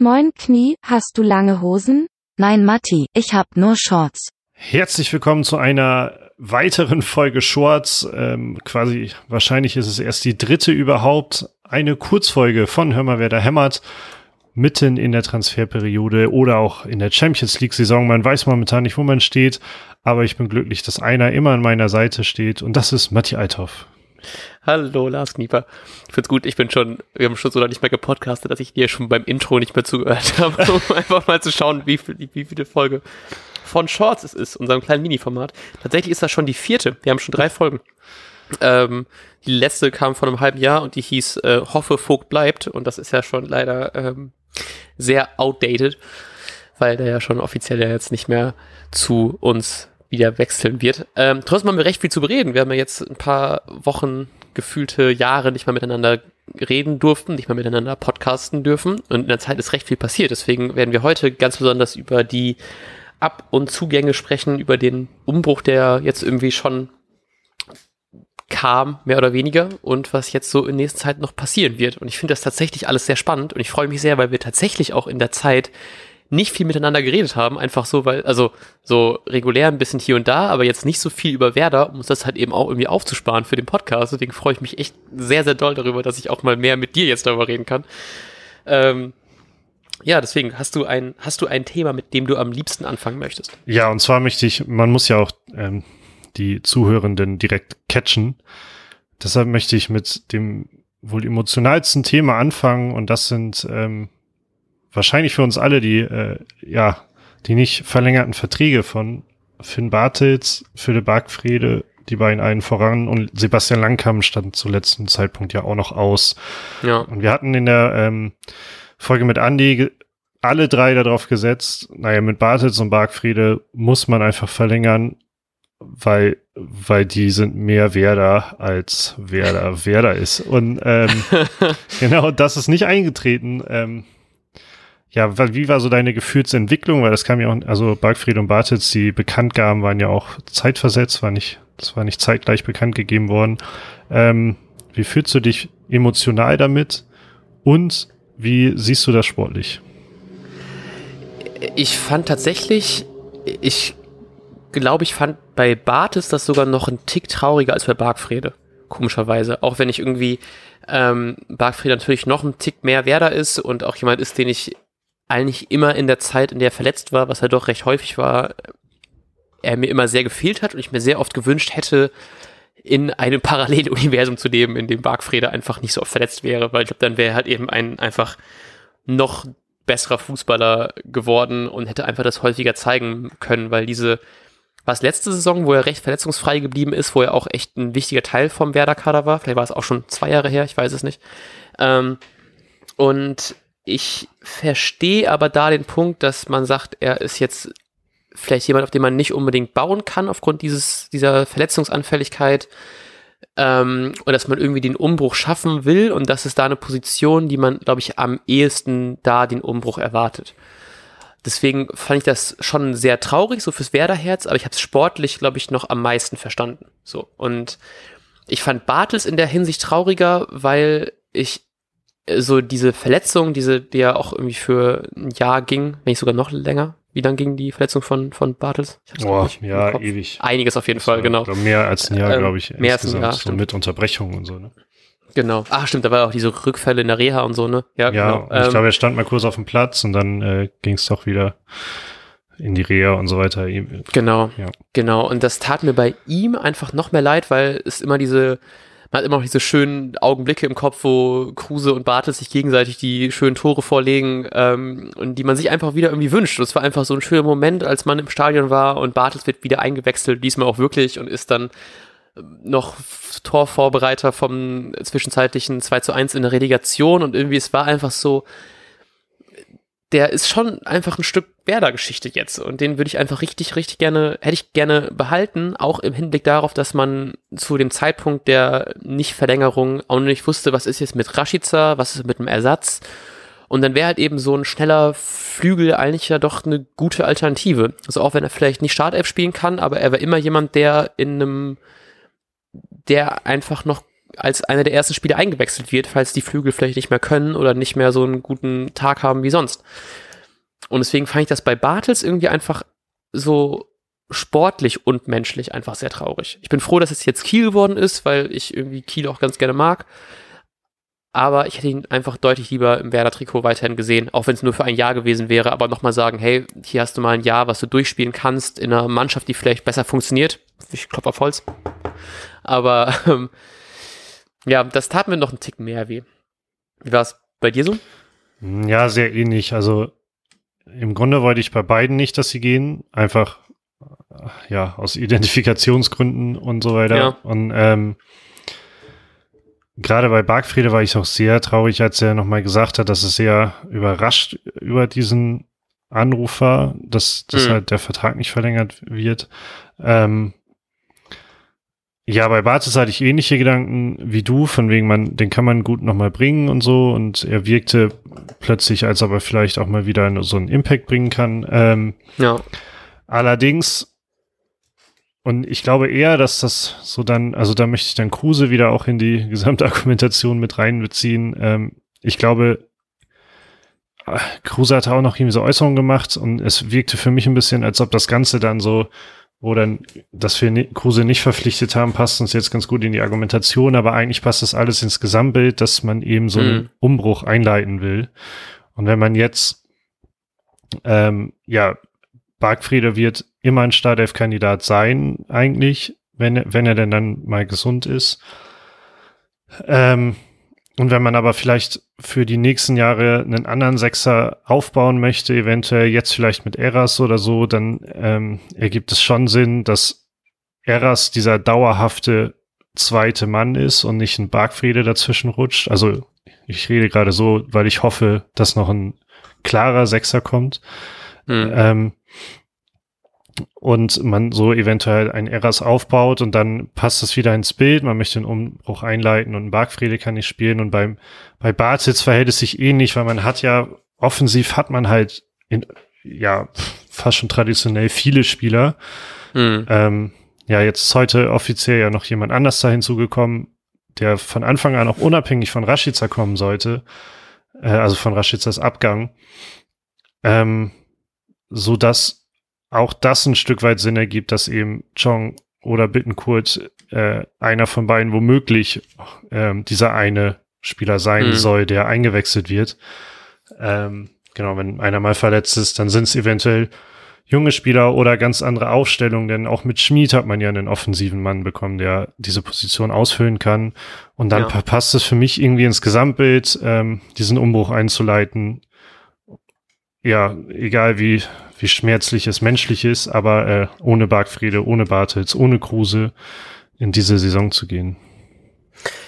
Moin Knie, hast du lange Hosen? Nein, Matti, ich hab nur Shorts. Herzlich willkommen zu einer weiteren Folge Shorts. Ähm, quasi, wahrscheinlich ist es erst die dritte überhaupt. Eine Kurzfolge von Hör mal, wer da hämmert. Mitten in der Transferperiode oder auch in der Champions League Saison. Man weiß momentan nicht, wo man steht, aber ich bin glücklich, dass einer immer an meiner Seite steht und das ist Matti Althoff. Hallo, Lars Knieper. Ich find's gut, ich bin schon, wir haben schon so lange nicht mehr gepodcastet, dass ich dir schon beim Intro nicht mehr zugehört habe, um einfach mal zu schauen, wie, viel, wie viele Folge von Shorts es ist, unserem kleinen Mini-Format. Tatsächlich ist das schon die vierte. Wir haben schon drei Folgen. Ähm, die letzte kam vor einem halben Jahr und die hieß äh, Hoffe, Vogt bleibt. Und das ist ja schon leider ähm, sehr outdated, weil der ja schon offiziell ja jetzt nicht mehr zu uns wieder wechseln wird. Ähm, trotzdem haben wir recht viel zu bereden. Wir haben ja jetzt ein paar Wochen, gefühlte Jahre nicht mal miteinander reden durften, nicht mal miteinander podcasten dürfen. Und in der Zeit ist recht viel passiert. Deswegen werden wir heute ganz besonders über die Ab- und Zugänge sprechen, über den Umbruch, der jetzt irgendwie schon kam, mehr oder weniger, und was jetzt so in nächster Zeit noch passieren wird. Und ich finde das tatsächlich alles sehr spannend und ich freue mich sehr, weil wir tatsächlich auch in der Zeit nicht viel miteinander geredet haben, einfach so, weil, also so regulär ein bisschen hier und da, aber jetzt nicht so viel über Werder, um uns das halt eben auch irgendwie aufzusparen für den Podcast. Deswegen freue ich mich echt sehr, sehr doll darüber, dass ich auch mal mehr mit dir jetzt darüber reden kann. Ähm, ja, deswegen hast du ein, hast du ein Thema, mit dem du am liebsten anfangen möchtest? Ja, und zwar möchte ich, man muss ja auch ähm, die Zuhörenden direkt catchen. Deshalb möchte ich mit dem wohl emotionalsten Thema anfangen und das sind ähm, wahrscheinlich für uns alle die, äh, ja, die nicht verlängerten Verträge von Finn Bartels, Philipp Bargfriede, die beiden einen voran und Sebastian Langkamp stand zu letzten Zeitpunkt ja auch noch aus. Ja. Und wir hatten in der ähm, Folge mit Andy alle drei darauf gesetzt, naja, mit Bartels und Bargfriede muss man einfach verlängern, weil, weil die sind mehr Werder als Werder Werder ist. Und ähm, genau das ist nicht eingetreten. Ähm, ja, wie war so deine Gefühlsentwicklung? Weil das kam ja auch, also Bargfried und Bartitz, die Bekanntgaben waren ja auch zeitversetzt, war nicht, das war nicht zeitgleich bekannt gegeben worden. Ähm, wie fühlst du dich emotional damit? Und wie siehst du das sportlich? Ich fand tatsächlich, ich glaube, ich fand bei Bartes das sogar noch ein Tick trauriger als bei Bargfrede. Komischerweise. Auch wenn ich irgendwie ähm, Bargfried natürlich noch ein Tick mehr Werder ist und auch jemand ist, den ich eigentlich immer in der Zeit, in der er verletzt war, was er doch recht häufig war, er mir immer sehr gefehlt hat und ich mir sehr oft gewünscht hätte, in einem Paralleluniversum zu leben, in dem Bargfrede einfach nicht so oft verletzt wäre, weil ich glaube, dann wäre er halt eben ein einfach noch besserer Fußballer geworden und hätte einfach das häufiger zeigen können, weil diese, was letzte Saison, wo er recht verletzungsfrei geblieben ist, wo er auch echt ein wichtiger Teil vom Werder-Kader war, vielleicht war es auch schon zwei Jahre her, ich weiß es nicht. Ähm, und ich verstehe aber da den Punkt, dass man sagt, er ist jetzt vielleicht jemand, auf den man nicht unbedingt bauen kann aufgrund dieses, dieser Verletzungsanfälligkeit. Ähm, und dass man irgendwie den Umbruch schaffen will und das ist da eine Position, die man, glaube ich, am ehesten da den Umbruch erwartet. Deswegen fand ich das schon sehr traurig, so fürs Werderherz, aber ich habe es sportlich, glaube ich, noch am meisten verstanden. So. Und ich fand Bartels in der Hinsicht trauriger, weil ich so diese Verletzung, diese, die ja auch irgendwie für ein Jahr ging, wenn nicht sogar noch länger. Wie lang ging die Verletzung von, von Bartels? Boah, ja, ewig. Einiges auf jeden Fall, genau. Mehr als ein Jahr, ähm, glaube ich. Mehr als ein Jahr. So mit Unterbrechungen und so, ne? Genau. Ach, stimmt, da war auch diese Rückfälle in der Reha und so, ne? Ja, ja genau. ich ähm, glaube, er stand mal kurz auf dem Platz und dann äh, ging es doch wieder in die Reha und so weiter. Genau, ja. genau. Und das tat mir bei ihm einfach noch mehr leid, weil es immer diese man hat immer noch diese schönen Augenblicke im Kopf, wo Kruse und Bartels sich gegenseitig die schönen Tore vorlegen ähm, und die man sich einfach wieder irgendwie wünscht. Und es war einfach so ein schöner Moment, als man im Stadion war und Bartels wird wieder eingewechselt, diesmal auch wirklich und ist dann ähm, noch Torvorbereiter vom zwischenzeitlichen 2 zu 1 in der Relegation und irgendwie es war einfach so, der ist schon einfach ein Stück Werder-Geschichte jetzt und den würde ich einfach richtig, richtig gerne, hätte ich gerne behalten, auch im Hinblick darauf, dass man zu dem Zeitpunkt der Nicht-Verlängerung auch nicht wusste, was ist jetzt mit Rashica, was ist mit dem Ersatz und dann wäre halt eben so ein schneller Flügel eigentlich ja doch eine gute Alternative. Also auch wenn er vielleicht nicht Startelf spielen kann, aber er war immer jemand, der in einem, der einfach noch als einer der ersten Spieler eingewechselt wird, falls die Flügel vielleicht nicht mehr können oder nicht mehr so einen guten Tag haben wie sonst. Und deswegen fand ich das bei Bartels irgendwie einfach so sportlich und menschlich einfach sehr traurig. Ich bin froh, dass es jetzt Kiel geworden ist, weil ich irgendwie Kiel auch ganz gerne mag. Aber ich hätte ihn einfach deutlich lieber im Werder-Trikot weiterhin gesehen, auch wenn es nur für ein Jahr gewesen wäre. Aber nochmal sagen, hey, hier hast du mal ein Jahr, was du durchspielen kannst in einer Mannschaft, die vielleicht besser funktioniert. Ich klopfe auf Holz. Aber ähm, ja, das tat mir noch einen Tick mehr weh. Wie war es bei dir so? Ja, sehr ähnlich. Also im Grunde wollte ich bei beiden nicht, dass sie gehen. Einfach ja, aus Identifikationsgründen und so weiter. Ja. Und ähm, gerade bei Bargfriede war ich auch sehr traurig, als er nochmal gesagt hat, dass es sehr überrascht über diesen Anruf war, dass, dass mhm. halt der Vertrag nicht verlängert wird. Ähm, ja, bei Bartes hatte ich ähnliche Gedanken wie du, von wegen man, den kann man gut nochmal bringen und so. Und er wirkte plötzlich, als ob er vielleicht auch mal wieder so einen Impact bringen kann. Ähm, ja. Allerdings und ich glaube eher, dass das so dann, also da möchte ich dann Kruse wieder auch in die gesamte Argumentation mit reinbeziehen. Ähm, ich glaube, äh, Kruse hat auch noch irgendwie so Äußerungen gemacht und es wirkte für mich ein bisschen, als ob das Ganze dann so, wo dann, dass wir Kruse nicht verpflichtet haben, passt uns jetzt ganz gut in die Argumentation, aber eigentlich passt das alles ins Gesamtbild, dass man eben so einen mhm. Umbruch einleiten will. Und wenn man jetzt, ähm, ja, Bargfriede wird immer ein Startelf-Kandidat sein, eigentlich, wenn, wenn er denn dann mal gesund ist. Ähm, und wenn man aber vielleicht für die nächsten Jahre einen anderen Sechser aufbauen möchte, eventuell jetzt vielleicht mit Eras oder so, dann ähm, ergibt es schon Sinn, dass Eras dieser dauerhafte zweite Mann ist und nicht ein Bargfriede dazwischen rutscht. Also ich rede gerade so, weil ich hoffe, dass noch ein klarer Sechser kommt. Mhm. Ähm, und man so eventuell ein Eras aufbaut und dann passt es wieder ins Bild, man möchte den Umbruch einleiten und Bargfriede kann nicht spielen und beim, bei Bartitz verhält es sich ähnlich, weil man hat ja, offensiv hat man halt in, ja, fast schon traditionell viele Spieler. Mhm. Ähm, ja, jetzt ist heute offiziell ja noch jemand anders da hinzugekommen, der von Anfang an auch unabhängig von Rashica kommen sollte, äh, also von Rashicas Abgang, ähm, so dass auch das ein Stück weit Sinn ergibt, dass eben Chong oder Bittenkurt äh, einer von beiden womöglich ähm, dieser eine Spieler sein mhm. soll, der eingewechselt wird. Ähm, genau, wenn einer mal verletzt ist, dann sind es eventuell junge Spieler oder ganz andere Aufstellungen, denn auch mit Schmied hat man ja einen offensiven Mann bekommen, der diese Position ausfüllen kann. Und dann ja. passt es für mich irgendwie ins Gesamtbild, ähm, diesen Umbruch einzuleiten. Ja, egal wie wie schmerzlich es menschlich ist, aber äh, ohne Bargfriede, ohne Bartels, ohne Kruse in diese Saison zu gehen.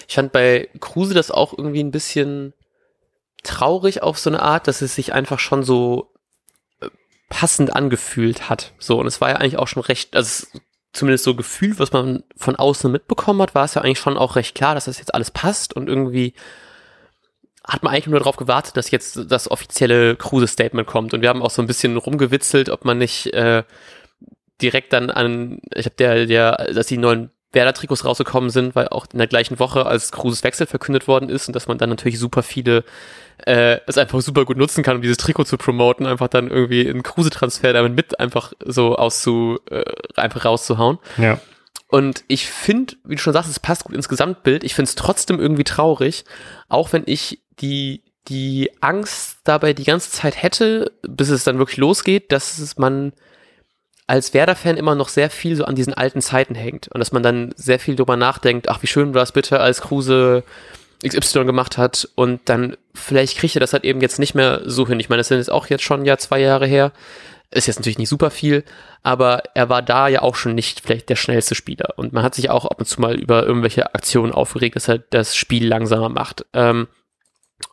Ich fand bei Kruse das auch irgendwie ein bisschen traurig auf so eine Art, dass es sich einfach schon so äh, passend angefühlt hat. So, und es war ja eigentlich auch schon recht, also zumindest so gefühlt, was man von außen mitbekommen hat, war es ja eigentlich schon auch recht klar, dass das jetzt alles passt und irgendwie hat man eigentlich nur darauf gewartet, dass jetzt das offizielle Kruse-Statement kommt. Und wir haben auch so ein bisschen rumgewitzelt, ob man nicht äh, direkt dann an, ich habe der, der, dass die neuen Werder-Trikots rausgekommen sind, weil auch in der gleichen Woche als Kruses Wechsel verkündet worden ist und dass man dann natürlich super viele äh, es einfach super gut nutzen kann, um dieses Trikot zu promoten, einfach dann irgendwie einen Kruse-Transfer damit mit einfach so auszu, äh, einfach rauszuhauen. Ja. Und ich finde, wie du schon sagst, es passt gut ins Gesamtbild. Ich finde es trotzdem irgendwie traurig, auch wenn ich die, die Angst dabei die ganze Zeit hätte, bis es dann wirklich losgeht, dass man als Werder-Fan immer noch sehr viel so an diesen alten Zeiten hängt und dass man dann sehr viel drüber nachdenkt, ach, wie schön war es bitte, als Kruse XY gemacht hat und dann vielleicht kriegt er das halt eben jetzt nicht mehr so hin. Ich meine, das sind jetzt auch jetzt schon ja zwei Jahre her. Ist jetzt natürlich nicht super viel, aber er war da ja auch schon nicht vielleicht der schnellste Spieler. Und man hat sich auch ab und zu mal über irgendwelche Aktionen aufgeregt, dass er das Spiel langsamer macht. Ähm,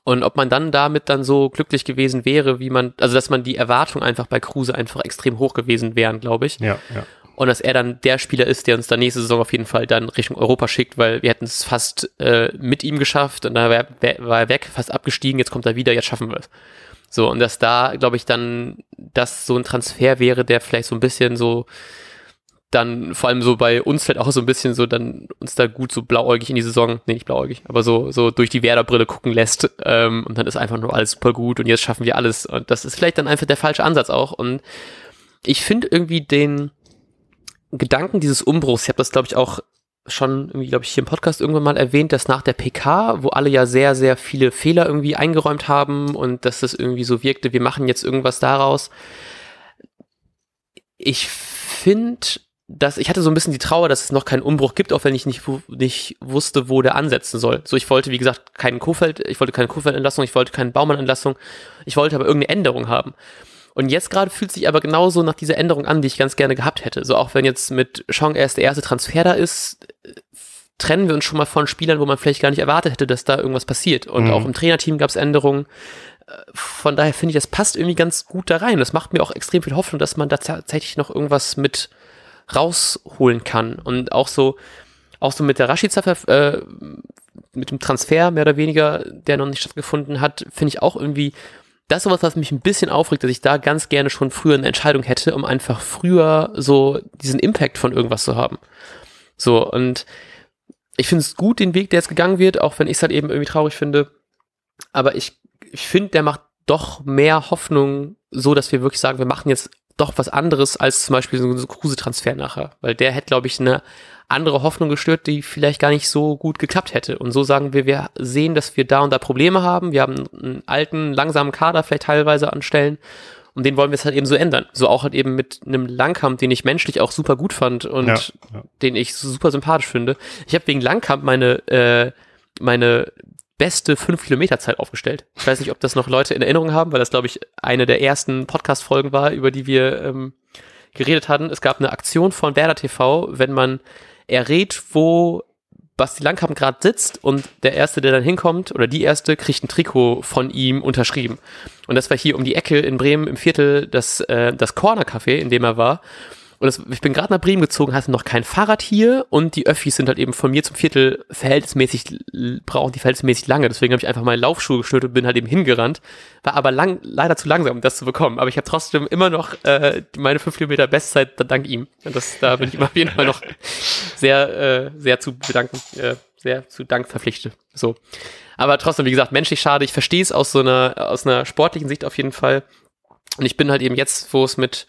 und ob man dann damit dann so glücklich gewesen wäre, wie man, also dass man die Erwartung einfach bei Kruse einfach extrem hoch gewesen wären, glaube ich. Ja, ja. Und dass er dann der Spieler ist, der uns dann nächste Saison auf jeden Fall dann Richtung Europa schickt, weil wir hätten es fast äh, mit ihm geschafft und da war, war er weg, fast abgestiegen, jetzt kommt er wieder, jetzt schaffen wir es. So, und dass da, glaube ich, dann das so ein Transfer wäre, der vielleicht so ein bisschen so dann vor allem so bei uns fällt auch so ein bisschen so dann uns da gut so blauäugig in die Saison, nee, nicht blauäugig, aber so, so durch die Werder-Brille gucken lässt ähm, und dann ist einfach nur alles super gut und jetzt schaffen wir alles und das ist vielleicht dann einfach der falsche Ansatz auch und ich finde irgendwie den Gedanken dieses Umbruchs, ich habe das glaube ich auch schon irgendwie, glaube ich, hier im Podcast irgendwann mal erwähnt, dass nach der PK, wo alle ja sehr, sehr viele Fehler irgendwie eingeräumt haben und dass das irgendwie so wirkte, wir machen jetzt irgendwas daraus. Ich finde, dass ich hatte so ein bisschen die Trauer, dass es noch keinen Umbruch gibt, auch wenn ich nicht, nicht wusste, wo der ansetzen soll. So, ich wollte, wie gesagt, keinen Kofeld, ich wollte keine Kofeld-Entlassung, ich wollte keine Baumann-Entlassung, ich wollte aber irgendeine Änderung haben. Und jetzt gerade fühlt sich aber genauso nach dieser Änderung an, die ich ganz gerne gehabt hätte. So auch wenn jetzt mit Chong erst der erste Transfer da ist, trennen wir uns schon mal von Spielern, wo man vielleicht gar nicht erwartet hätte, dass da irgendwas passiert. Und mhm. auch im Trainerteam gab es Änderungen. Von daher finde ich, das passt irgendwie ganz gut da rein. Das macht mir auch extrem viel Hoffnung, dass man da tatsächlich noch irgendwas mit rausholen kann. Und auch so, auch so mit der Rashica, äh, mit dem Transfer mehr oder weniger, der noch nicht stattgefunden hat, finde ich auch irgendwie, das ist sowas, was mich ein bisschen aufregt, dass ich da ganz gerne schon früher eine Entscheidung hätte, um einfach früher so diesen Impact von irgendwas zu haben. So, und ich finde es gut, den Weg, der jetzt gegangen wird, auch wenn ich es halt eben irgendwie traurig finde. Aber ich, ich finde, der macht doch mehr Hoffnung, so dass wir wirklich sagen, wir machen jetzt doch was anderes als zum Beispiel so ein Kruse-Transfer nachher. Weil der hätte, glaube ich, eine andere Hoffnung gestört, die vielleicht gar nicht so gut geklappt hätte. Und so sagen wir, wir sehen, dass wir da und da Probleme haben. Wir haben einen alten, langsamen Kader vielleicht teilweise anstellen. Und den wollen wir es halt eben so ändern. So auch halt eben mit einem Langkamp, den ich menschlich auch super gut fand und ja, ja. den ich super sympathisch finde. Ich habe wegen Langkamp meine, äh, meine beste 5 Kilometer Zeit aufgestellt. Ich weiß nicht, ob das noch Leute in Erinnerung haben, weil das, glaube ich, eine der ersten Podcast-Folgen war, über die wir ähm, geredet hatten. Es gab eine Aktion von Werder TV, wenn man errät, wo Basti Langkamp gerade sitzt und der Erste, der dann hinkommt, oder die Erste, kriegt ein Trikot von ihm unterschrieben. Und das war hier um die Ecke in Bremen im Viertel das, äh, das Corner Café, in dem er war. Und das, ich bin gerade nach Bremen gezogen, hatte noch kein Fahrrad hier und die Öffis sind halt eben von mir zum Viertel verhältnismäßig, brauchen die verhältnismäßig lange. Deswegen habe ich einfach meine Laufschuhe geschnürt und bin halt eben hingerannt. War aber lang, leider zu langsam, um das zu bekommen. Aber ich habe trotzdem immer noch äh, meine fünf Kilometer Bestzeit dank ihm. Und das, da bin ich immer auf jeden Fall noch sehr, äh, sehr zu bedanken, äh, sehr zu Dank verpflichtet. So. Aber trotzdem, wie gesagt, menschlich schade. Ich verstehe es aus so einer, aus einer sportlichen Sicht auf jeden Fall. Und ich bin halt eben jetzt, wo es mit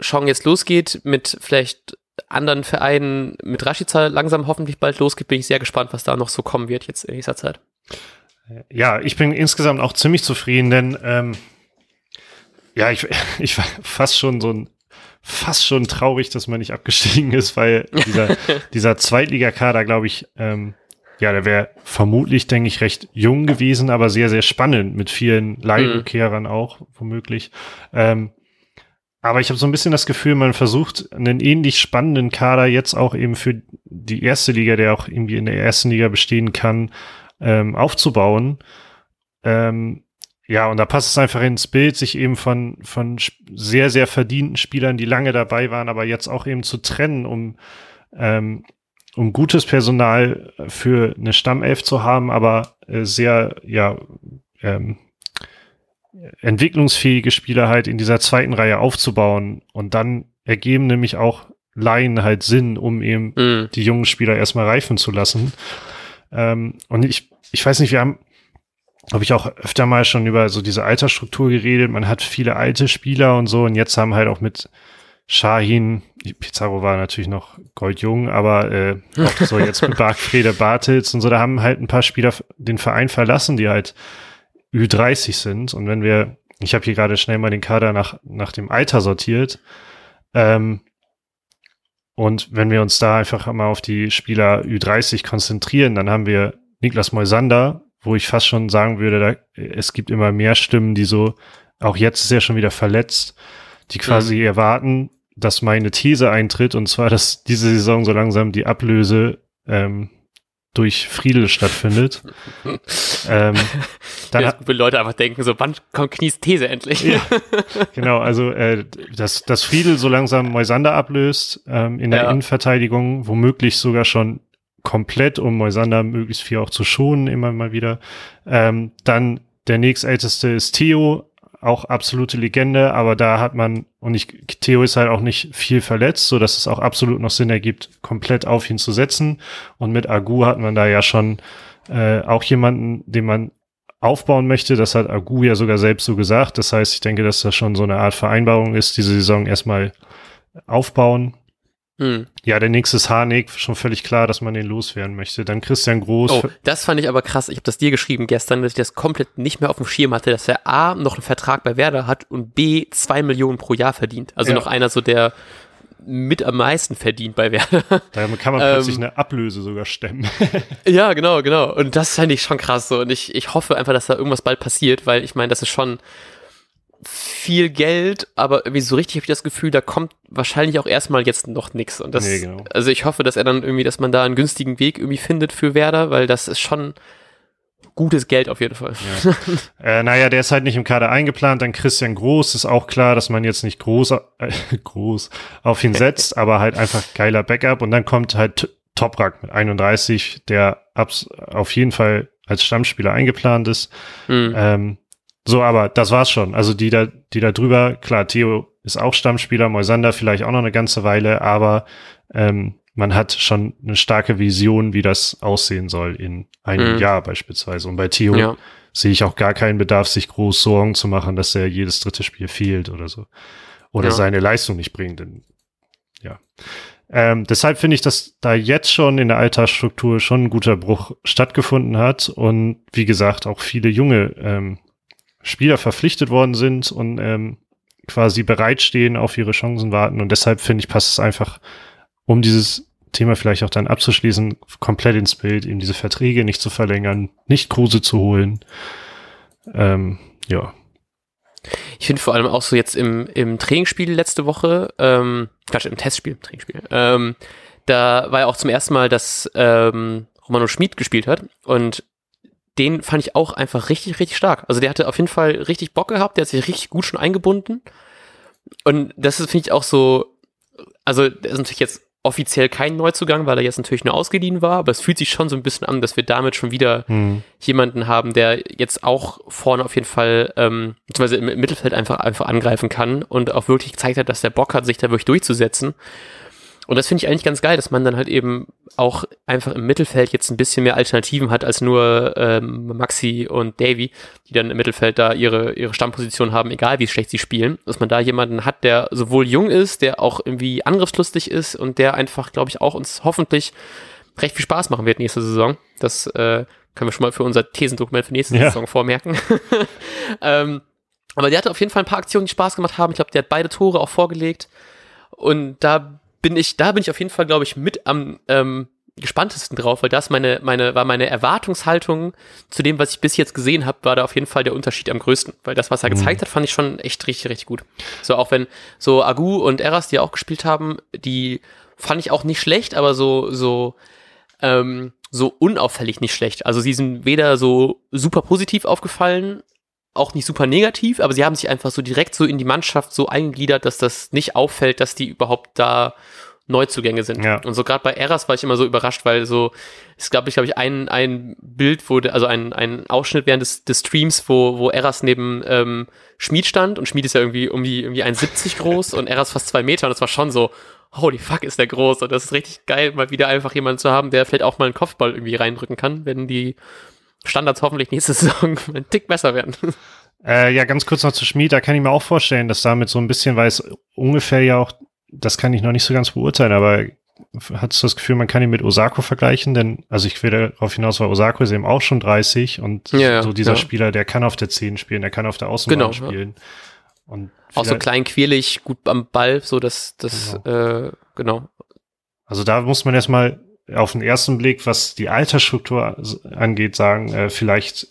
Chong jetzt losgeht, mit vielleicht anderen Vereinen, mit Rashica langsam hoffentlich bald losgeht, bin ich sehr gespannt, was da noch so kommen wird jetzt in nächster Zeit. Ja, ich bin insgesamt auch ziemlich zufrieden, denn ähm, ja, ich, ich war fast schon so ein fast schon traurig, dass man nicht abgestiegen ist, weil dieser, dieser Zweitligakader, glaube ich, ähm, ja, der wäre vermutlich, denke ich, recht jung gewesen, aber sehr, sehr spannend mit vielen Leihrückkehrern mhm. auch, womöglich. Ähm, aber ich habe so ein bisschen das Gefühl, man versucht einen ähnlich spannenden Kader jetzt auch eben für die erste Liga, der auch irgendwie in der ersten Liga bestehen kann, ähm, aufzubauen. Ähm, ja, und da passt es einfach ins Bild, sich eben von, von sehr, sehr verdienten Spielern, die lange dabei waren, aber jetzt auch eben zu trennen, um, ähm, um gutes Personal für eine Stammelf zu haben, aber äh, sehr, ja, ähm, entwicklungsfähige Spieler halt in dieser zweiten Reihe aufzubauen. Und dann ergeben nämlich auch Laien halt Sinn, um eben mm. die jungen Spieler erstmal reifen zu lassen. Ähm, und ich, ich weiß nicht, wir haben, habe ich auch öfter mal schon über so diese Altersstruktur geredet. Man hat viele alte Spieler und so. Und jetzt haben halt auch mit Shahin, Pizarro war natürlich noch goldjung, aber äh, auch so jetzt mit Barkfrede Bartels und so, da haben halt ein paar Spieler den Verein verlassen, die halt Ü30 sind. Und wenn wir, ich habe hier gerade schnell mal den Kader nach, nach dem Alter sortiert. Ähm, und wenn wir uns da einfach mal auf die Spieler Ü30 konzentrieren, dann haben wir Niklas Moisander, wo ich fast schon sagen würde, da, es gibt immer mehr Stimmen, die so, auch jetzt ist er schon wieder verletzt, die quasi mhm. erwarten, dass meine These eintritt, und zwar, dass diese Saison so langsam die Ablöse ähm, durch Friedel stattfindet. ähm, dann ja, will Leute einfach denken, so wann kommt Knies These endlich? ja, genau, also äh, dass, dass Friedel so langsam Moisander ablöst ähm, in der ja. Innenverteidigung, womöglich sogar schon komplett, um Moisander möglichst viel auch zu schonen, immer mal wieder. Ähm, dann der nächstälteste ist Theo, auch absolute Legende, aber da hat man, und ich, Theo ist halt auch nicht viel verletzt, so dass es auch absolut noch Sinn ergibt, komplett auf ihn zu setzen. Und mit Agu hat man da ja schon äh, auch jemanden, den man aufbauen möchte. Das hat Agu ja sogar selbst so gesagt. Das heißt, ich denke, dass das schon so eine Art Vereinbarung ist, diese Saison erstmal aufbauen. Hm. Ja, der nächste ist Harnik, schon völlig klar, dass man den loswerden möchte. Dann Christian Groß. Oh, das fand ich aber krass. Ich habe das dir geschrieben gestern, dass ich das komplett nicht mehr auf dem Schirm hatte, dass er A noch einen Vertrag bei Werder hat und B zwei Millionen pro Jahr verdient. Also ja. noch einer so der mit am meisten verdient bei Werder. Da kann man plötzlich ähm, eine Ablöse sogar stemmen. ja, genau, genau. Und das fand ich schon krass so. Und ich, ich hoffe einfach, dass da irgendwas bald passiert, weil ich meine, das ist schon viel Geld, aber irgendwie so richtig habe ich das Gefühl, da kommt wahrscheinlich auch erstmal jetzt noch nichts. Und das, nee, genau. also ich hoffe, dass er dann irgendwie, dass man da einen günstigen Weg irgendwie findet für Werder, weil das ist schon gutes Geld auf jeden Fall. Ja. äh, naja, der ist halt nicht im Kader eingeplant. Dann Christian Groß ist auch klar, dass man jetzt nicht groß, äh, groß auf ihn setzt, aber halt einfach geiler Backup. Und dann kommt halt Toprak mit 31, der abs auf jeden Fall als Stammspieler eingeplant ist. Mhm. Ähm, so, aber das war's schon. Also die da, die da drüber, klar, Theo ist auch Stammspieler, Moisander vielleicht auch noch eine ganze Weile, aber ähm, man hat schon eine starke Vision, wie das aussehen soll in einem mhm. Jahr beispielsweise. Und bei Theo ja. sehe ich auch gar keinen Bedarf, sich groß Sorgen zu machen, dass er jedes dritte Spiel fehlt oder so. Oder ja. seine Leistung nicht bringt. Denn, ja. Ähm, deshalb finde ich, dass da jetzt schon in der Alltagsstruktur schon ein guter Bruch stattgefunden hat und wie gesagt auch viele junge ähm, Spieler verpflichtet worden sind und ähm, quasi bereitstehen, auf ihre Chancen warten. Und deshalb finde ich, passt es einfach, um dieses Thema vielleicht auch dann abzuschließen, komplett ins Bild, eben diese Verträge nicht zu verlängern, nicht Kruse zu holen. Ähm, ja. Ich finde vor allem auch so jetzt im, im Trainingsspiel letzte Woche, ähm, Quatsch, im Testspiel, im Trainingsspiel, ähm, da war ja auch zum ersten Mal, dass ähm, Romano Schmid gespielt hat und den fand ich auch einfach richtig, richtig stark. Also der hatte auf jeden Fall richtig Bock gehabt, der hat sich richtig gut schon eingebunden. Und das ist, finde ich, auch so, also der ist natürlich jetzt offiziell kein Neuzugang, weil er jetzt natürlich nur ausgeliehen war, aber es fühlt sich schon so ein bisschen an, dass wir damit schon wieder hm. jemanden haben, der jetzt auch vorne auf jeden Fall, ähm, beziehungsweise im Mittelfeld einfach, einfach angreifen kann und auch wirklich gezeigt hat, dass der Bock hat, sich da wirklich durchzusetzen. Und das finde ich eigentlich ganz geil, dass man dann halt eben auch einfach im Mittelfeld jetzt ein bisschen mehr Alternativen hat als nur ähm, Maxi und Davy, die dann im Mittelfeld da ihre, ihre Stammposition haben, egal wie schlecht sie spielen. Dass man da jemanden hat, der sowohl jung ist, der auch irgendwie angriffslustig ist und der einfach, glaube ich, auch uns hoffentlich recht viel Spaß machen wird nächste Saison. Das äh, können wir schon mal für unser Thesendokument für nächste ja. Saison vormerken. ähm, aber der hatte auf jeden Fall ein paar Aktionen, die Spaß gemacht haben. Ich glaube, der hat beide Tore auch vorgelegt. Und da bin ich, da bin ich auf jeden Fall, glaube ich, mit am ähm, gespanntesten drauf, weil das meine, meine, war meine Erwartungshaltung zu dem, was ich bis jetzt gesehen habe, war da auf jeden Fall der Unterschied am größten. Weil das, was er mhm. gezeigt hat, fand ich schon echt richtig, richtig gut. So, auch wenn so Agu und Eras, die auch gespielt haben, die fand ich auch nicht schlecht, aber so, so, ähm, so unauffällig nicht schlecht. Also sie sind weder so super positiv aufgefallen, auch nicht super negativ, aber sie haben sich einfach so direkt so in die Mannschaft so eingegliedert, dass das nicht auffällt, dass die überhaupt da Neuzugänge sind. Ja. Und so gerade bei Eras war ich immer so überrascht, weil so, es gab, ich glaube ich, ein, ein Bild, wo, also ein, ein Ausschnitt während des, des Streams, wo, wo Eras neben ähm, Schmied stand und Schmied ist ja irgendwie um die, irgendwie 1,70 groß und Eras fast zwei Meter und das war schon so, holy fuck, ist der groß und das ist richtig geil, mal wieder einfach jemanden zu haben, der vielleicht auch mal einen Kopfball irgendwie reindrücken kann, wenn die Standards hoffentlich nächste Saison ein Tick besser werden. Äh, ja, ganz kurz noch zu Schmied, da kann ich mir auch vorstellen, dass damit so ein bisschen, weil es ungefähr ja auch, das kann ich noch nicht so ganz beurteilen, aber hast du das Gefühl, man kann ihn mit Osako vergleichen? Denn, also ich will darauf hinaus, weil Osako ist eben auch schon 30 und ja, so dieser ja. Spieler, der kann auf der 10 spielen, der kann auf der Außenbahn genau, spielen. Ja. Und auch so klein, quirlig, gut am Ball, so das, das, genau. Äh, genau. Also da muss man erstmal auf den ersten Blick, was die Altersstruktur angeht, sagen, äh, vielleicht,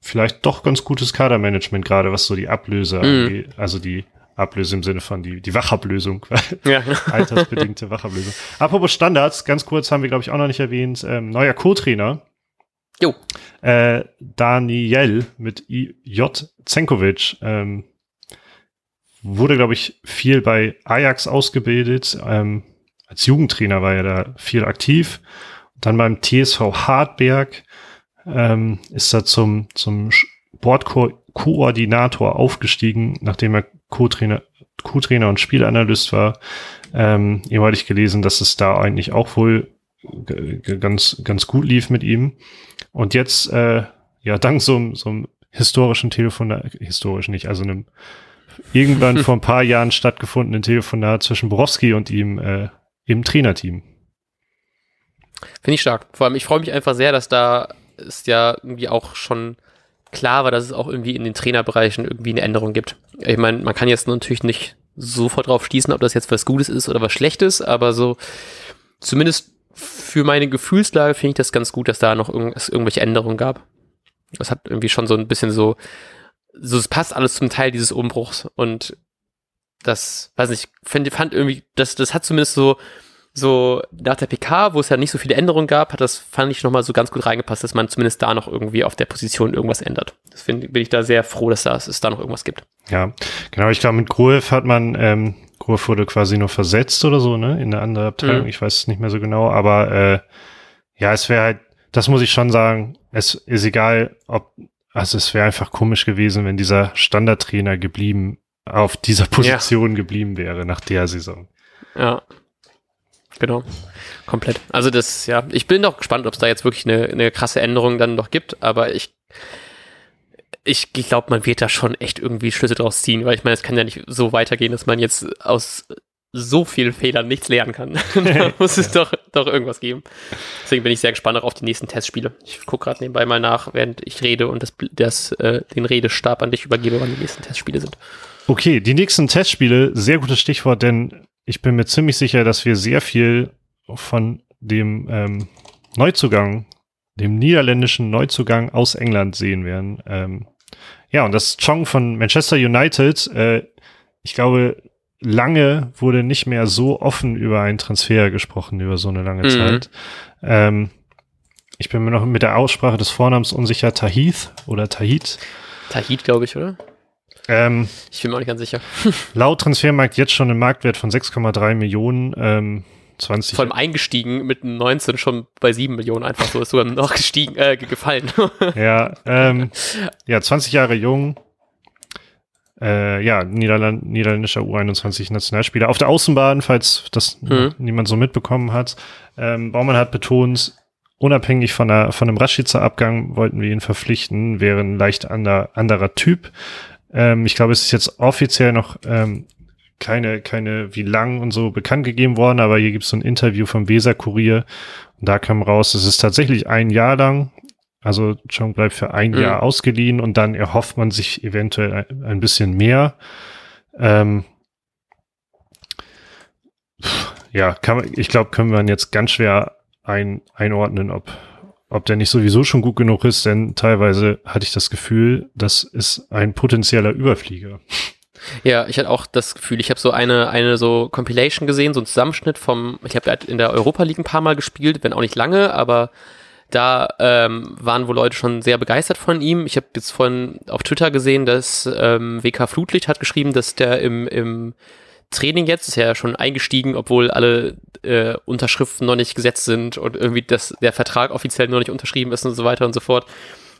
vielleicht doch ganz gutes Kadermanagement, gerade was so die Ablöse mhm. angeht, also die Ablöse im Sinne von die, die Wachablösung, ja. altersbedingte Wachablösung. Apropos Standards, ganz kurz haben wir, glaube ich, auch noch nicht erwähnt, ähm, neuer Co-Trainer. Jo. Äh, Daniel mit J. Zenkovic, ähm, wurde, glaube ich, viel bei Ajax ausgebildet, ähm, als Jugendtrainer war er da viel aktiv. dann beim TSV Hartberg ähm, ist er zum, zum Bordkoordinator aufgestiegen, nachdem er Co-Trainer Co-Trainer und Spielanalyst war. Ähm, ehemalig gelesen, dass es da eigentlich auch wohl ganz, ganz gut lief mit ihm. Und jetzt, äh, ja, dank so, so einem historischen Telefonat, historisch nicht, also einem irgendwann vor ein paar Jahren stattgefundenen Telefonat zwischen Borowski und ihm äh, im Trainerteam. Finde ich stark. Vor allem, ich freue mich einfach sehr, dass da ist ja irgendwie auch schon klar war, dass es auch irgendwie in den Trainerbereichen irgendwie eine Änderung gibt. Ich meine, man kann jetzt natürlich nicht sofort drauf schließen, ob das jetzt was Gutes ist oder was Schlechtes, aber so zumindest für meine Gefühlslage finde ich das ganz gut, dass da noch irgend, irgendwelche Änderungen gab. Das hat irgendwie schon so ein bisschen so, so es passt alles zum Teil dieses Umbruchs und das, weiß nicht, fand, fand irgendwie, das, das hat zumindest so so nach der PK, wo es ja nicht so viele Änderungen gab, hat das, fand ich nochmal so ganz gut reingepasst, dass man zumindest da noch irgendwie auf der Position irgendwas ändert. Deswegen bin ich da sehr froh, dass, das, es da noch irgendwas gibt. Ja, genau. Ich glaube, mit Gruev hat man, ähm, Gruev wurde quasi nur versetzt oder so, ne, in eine andere Abteilung. Mhm. Ich weiß es nicht mehr so genau, aber äh, ja, es wäre halt, das muss ich schon sagen, es ist egal, ob, also es wäre einfach komisch gewesen, wenn dieser Standardtrainer geblieben, auf dieser Position ja. geblieben wäre nach der Saison. Ja, Genau, komplett. Also das, ja, ich bin doch gespannt, ob es da jetzt wirklich eine, eine krasse Änderung dann noch gibt, aber ich, ich, ich glaube, man wird da schon echt irgendwie Schlüsse draus ziehen, weil ich meine, es kann ja nicht so weitergehen, dass man jetzt aus so vielen Fehlern nichts lernen kann. da muss es doch, doch irgendwas geben. Deswegen bin ich sehr gespannt auch auf die nächsten Testspiele. Ich gucke gerade nebenbei mal nach, während ich rede und das, das, äh, den Redestab an dich übergebe, wann die nächsten Testspiele sind. Okay, die nächsten Testspiele, sehr gutes Stichwort, denn ich bin mir ziemlich sicher, dass wir sehr viel von dem ähm, Neuzugang, dem niederländischen Neuzugang aus England sehen werden. Ähm, ja, und das Chong von Manchester United, äh, ich glaube, lange wurde nicht mehr so offen über einen Transfer gesprochen, über so eine lange mhm. Zeit. Ähm, ich bin mir noch mit der Aussprache des Vornamens unsicher, Tahith oder Tahit. Tahit, glaube ich, oder? Ähm, ich bin mir auch nicht ganz sicher. laut Transfermarkt jetzt schon einen Marktwert von 6,3 Millionen. Ähm, 20. Vor allem eingestiegen mit 19 schon bei 7 Millionen einfach so, ist sogar noch gestiegen, äh, gefallen. ja, ähm, ja, 20 Jahre jung. Äh, ja, Niederland, niederländischer U21 Nationalspieler. Auf der Außenbahn, falls das mhm. niemand so mitbekommen hat. Ähm, Baumann hat betont, unabhängig von, einer, von einem Rashica Abgang wollten wir ihn verpflichten, wäre ein leicht ander, anderer Typ. Ähm, ich glaube, es ist jetzt offiziell noch ähm, keine, keine wie lang und so bekannt gegeben worden, aber hier gibt es so ein Interview vom Weser Kurier und da kam raus, es ist tatsächlich ein Jahr lang. Also Chong bleibt für ein mhm. Jahr ausgeliehen und dann erhofft man sich eventuell ein, bisschen mehr. Ähm, ja, kann ich glaube, können wir jetzt ganz schwer ein, einordnen, ob, ob der nicht sowieso schon gut genug ist, denn teilweise hatte ich das Gefühl, das ist ein potenzieller Überflieger. Ja, ich hatte auch das Gefühl, ich habe so eine, eine so Compilation gesehen, so ein Zusammenschnitt vom, ich habe in der Europa League ein paar Mal gespielt, wenn auch nicht lange, aber da ähm, waren wohl Leute schon sehr begeistert von ihm. Ich habe jetzt von auf Twitter gesehen, dass ähm, WK Flutlicht hat geschrieben, dass der im, im Training jetzt, ist ja schon eingestiegen, obwohl alle äh, Unterschriften noch nicht gesetzt sind und irgendwie das, der Vertrag offiziell noch nicht unterschrieben ist und so weiter und so fort,